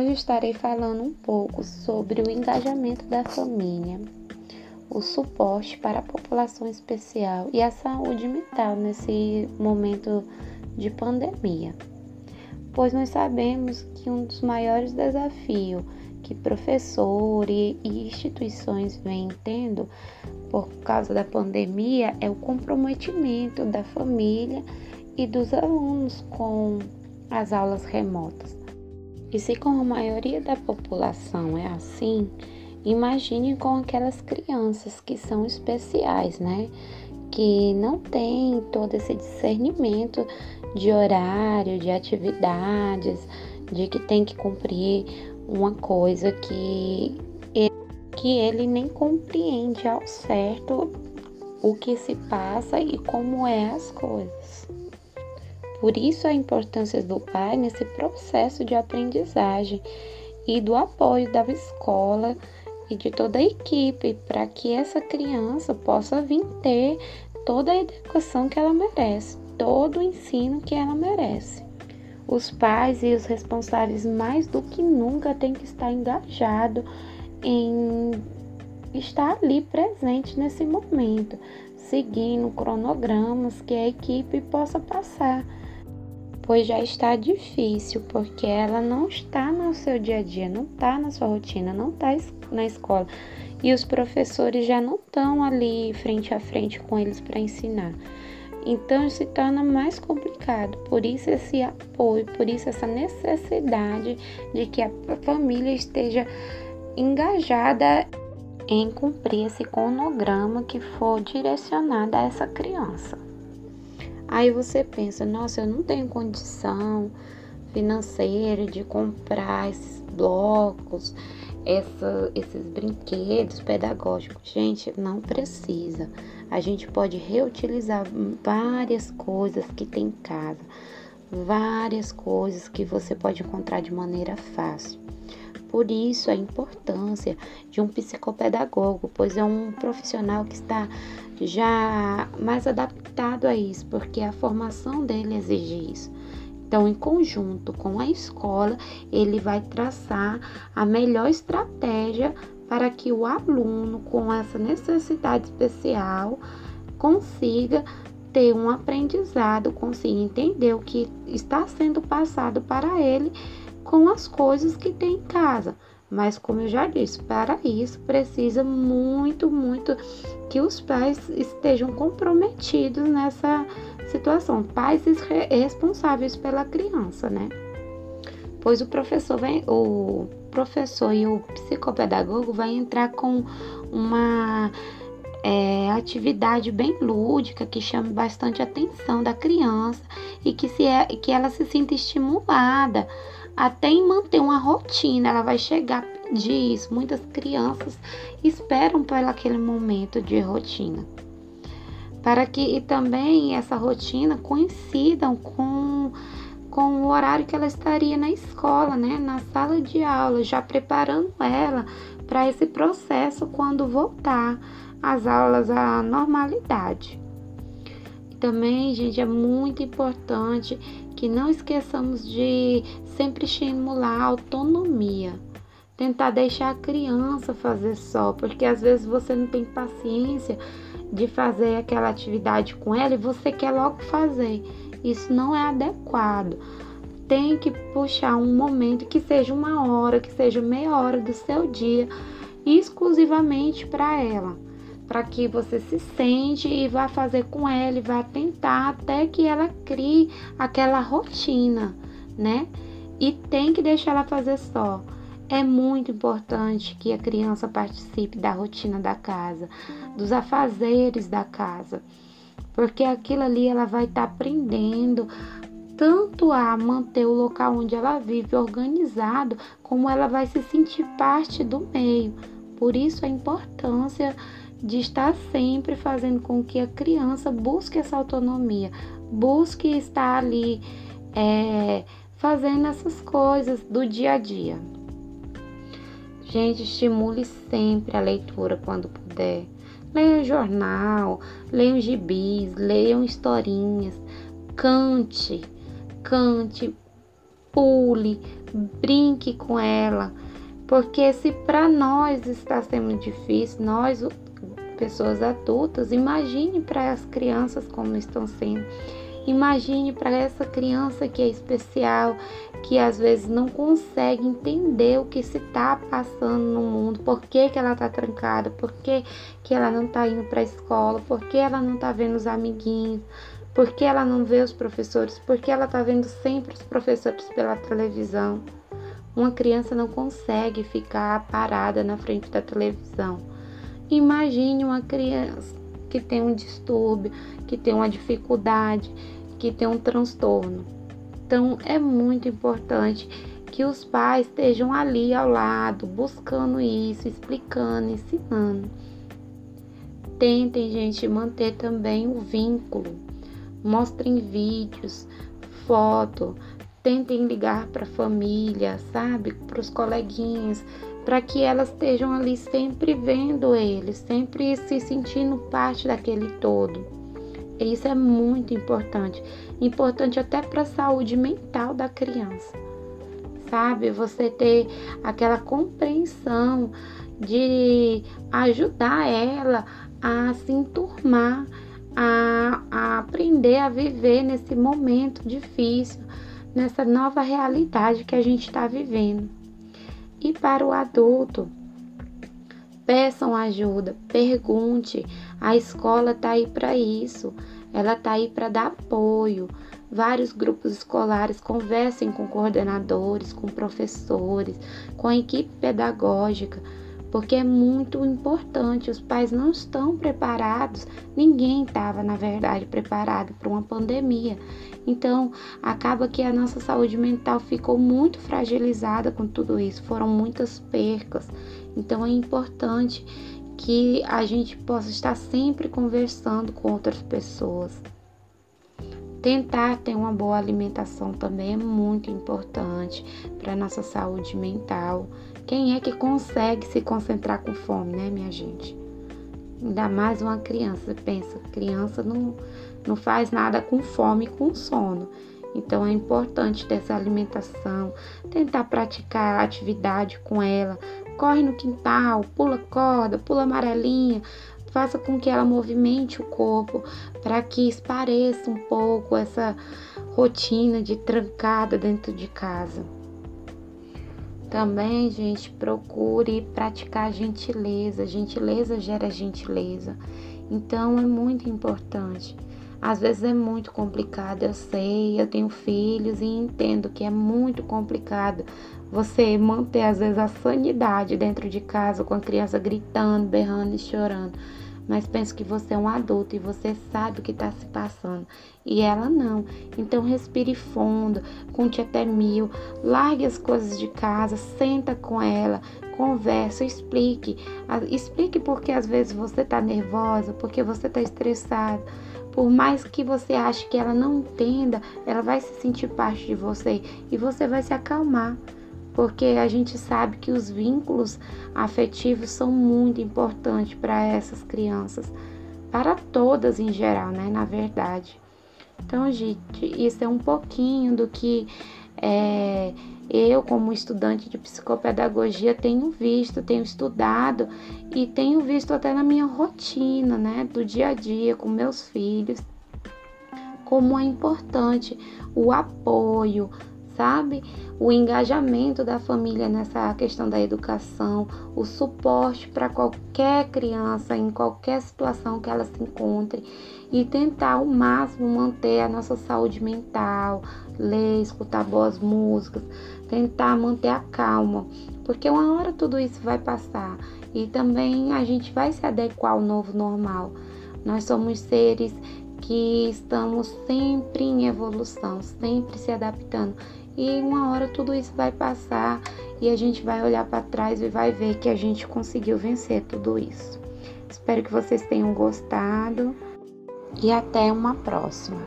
Hoje estarei falando um pouco sobre o engajamento da família, o suporte para a população especial e a saúde mental nesse momento de pandemia. Pois nós sabemos que um dos maiores desafios que professores e instituições vêm tendo por causa da pandemia é o comprometimento da família e dos alunos com as aulas remotas. E se com a maioria da população é assim, imagine com aquelas crianças que são especiais, né? Que não têm todo esse discernimento de horário, de atividades, de que tem que cumprir uma coisa que ele, que ele nem compreende ao certo o que se passa e como é as coisas. Por isso a importância do pai nesse processo de aprendizagem e do apoio da escola e de toda a equipe para que essa criança possa vir ter toda a educação que ela merece, todo o ensino que ela merece. Os pais e os responsáveis mais do que nunca têm que estar engajados em estar ali presente nesse momento, seguindo cronogramas que a equipe possa passar pois já está difícil, porque ela não está no seu dia a dia, não está na sua rotina, não está na escola. E os professores já não estão ali frente a frente com eles para ensinar. Então se torna mais complicado. Por isso esse apoio, por isso essa necessidade de que a família esteja engajada em cumprir esse cronograma que for direcionado a essa criança. Aí você pensa, nossa, eu não tenho condição financeira de comprar esses blocos, essa, esses brinquedos pedagógicos. Gente, não precisa. A gente pode reutilizar várias coisas que tem em casa, várias coisas que você pode encontrar de maneira fácil. Por isso a importância de um psicopedagogo, pois é um profissional que está já mais adaptado a isso, porque a formação dele exige isso. Então, em conjunto com a escola, ele vai traçar a melhor estratégia para que o aluno com essa necessidade especial consiga ter um aprendizado, consiga entender o que está sendo passado para ele com as coisas que tem em casa. Mas como eu já disse, para isso precisa muito, muito que os pais estejam comprometidos nessa situação, pais responsáveis pela criança, né? Pois o professor vem, o professor e o psicopedagogo vai entrar com uma é, atividade bem lúdica que chame bastante atenção da criança e que, se é, que ela se sinta estimulada até em manter uma rotina, ela vai chegar a pedir isso. Muitas crianças esperam por aquele momento de rotina. Para que e também essa rotina coincidam com, com o horário que ela estaria na escola, né? na sala de aula, já preparando ela para esse processo quando voltar às aulas à normalidade. Também, gente, é muito importante que não esqueçamos de sempre estimular a autonomia. Tentar deixar a criança fazer só, porque às vezes você não tem paciência de fazer aquela atividade com ela e você quer logo fazer. Isso não é adequado. Tem que puxar um momento que seja uma hora, que seja meia hora do seu dia exclusivamente para ela para que você se sente e vá fazer com ela e vá tentar até que ela crie aquela rotina, né? E tem que deixar ela fazer só. É muito importante que a criança participe da rotina da casa, dos afazeres da casa, porque aquilo ali ela vai estar tá aprendendo tanto a manter o local onde ela vive organizado, como ela vai se sentir parte do meio. Por isso a importância de estar sempre fazendo com que a criança busque essa autonomia, busque estar ali é, fazendo essas coisas do dia a dia. Gente, estimule sempre a leitura quando puder. Leiam jornal, leiam gibis, leiam historinhas, cante, cante, pule, brinque com ela, porque se para nós está sendo difícil, nós pessoas adultas, imagine para as crianças como estão sendo. Imagine para essa criança que é especial, que às vezes não consegue entender o que se está passando no mundo, por que, que ela está trancada, por que, que ela não está indo para a escola, por que ela não está vendo os amiguinhos, por que ela não vê os professores, por que ela está vendo sempre os professores pela televisão. Uma criança não consegue ficar parada na frente da televisão. Imagine uma criança que tem um distúrbio, que tem uma dificuldade, que tem um transtorno. Então é muito importante que os pais estejam ali ao lado, buscando isso, explicando, ensinando. Tentem, gente, manter também o vínculo. Mostrem vídeos, foto, tentem ligar para a família, sabe? Para os coleguinhas, para que elas estejam ali sempre vendo ele, sempre se sentindo parte daquele todo. Isso é muito importante, importante até para a saúde mental da criança, sabe? Você ter aquela compreensão de ajudar ela a se enturmar, a, a aprender a viver nesse momento difícil, nessa nova realidade que a gente está vivendo. E para o adulto, peçam ajuda, pergunte. A escola está aí para isso, ela está aí para dar apoio. Vários grupos escolares conversem com coordenadores, com professores, com a equipe pedagógica porque é muito importante. Os pais não estão preparados, ninguém estava, na verdade, preparado para uma pandemia. Então, acaba que a nossa saúde mental ficou muito fragilizada com tudo isso, foram muitas percas. Então, é importante que a gente possa estar sempre conversando com outras pessoas. Tentar ter uma boa alimentação também é muito importante para nossa saúde mental. Quem é que consegue se concentrar com fome, né, minha gente? Ainda mais uma criança. Pensa, criança não, não faz nada com fome e com sono. Então é importante ter essa alimentação, tentar praticar atividade com ela. Corre no quintal, pula corda, pula amarelinha, faça com que ela movimente o corpo para que espareça um pouco essa rotina de trancada dentro de casa. Também, gente, procure praticar gentileza. Gentileza gera gentileza. Então é muito importante. Às vezes é muito complicado, eu sei, eu tenho filhos e entendo que é muito complicado você manter às vezes a sanidade dentro de casa com a criança gritando, berrando e chorando mas penso que você é um adulto e você sabe o que está se passando. E ela não. Então respire fundo, conte até mil, largue as coisas de casa, senta com ela, conversa, explique. Explique porque às vezes você está nervosa, porque você está estressada. Por mais que você ache que ela não entenda, ela vai se sentir parte de você e você vai se acalmar porque a gente sabe que os vínculos afetivos são muito importantes para essas crianças, para todas em geral, né? Na verdade. Então, gente, isso é um pouquinho do que é, eu, como estudante de psicopedagogia, tenho visto, tenho estudado e tenho visto até na minha rotina, né, do dia a dia com meus filhos, como é importante o apoio, sabe? O engajamento da família nessa questão da educação, o suporte para qualquer criança em qualquer situação que ela se encontre e tentar ao máximo manter a nossa saúde mental, ler, escutar boas músicas, tentar manter a calma, porque uma hora tudo isso vai passar e também a gente vai se adequar ao novo normal. Nós somos seres que estamos sempre em evolução, sempre se adaptando e uma hora tudo isso vai passar e a gente vai olhar para trás e vai ver que a gente conseguiu vencer tudo isso. Espero que vocês tenham gostado e até uma próxima.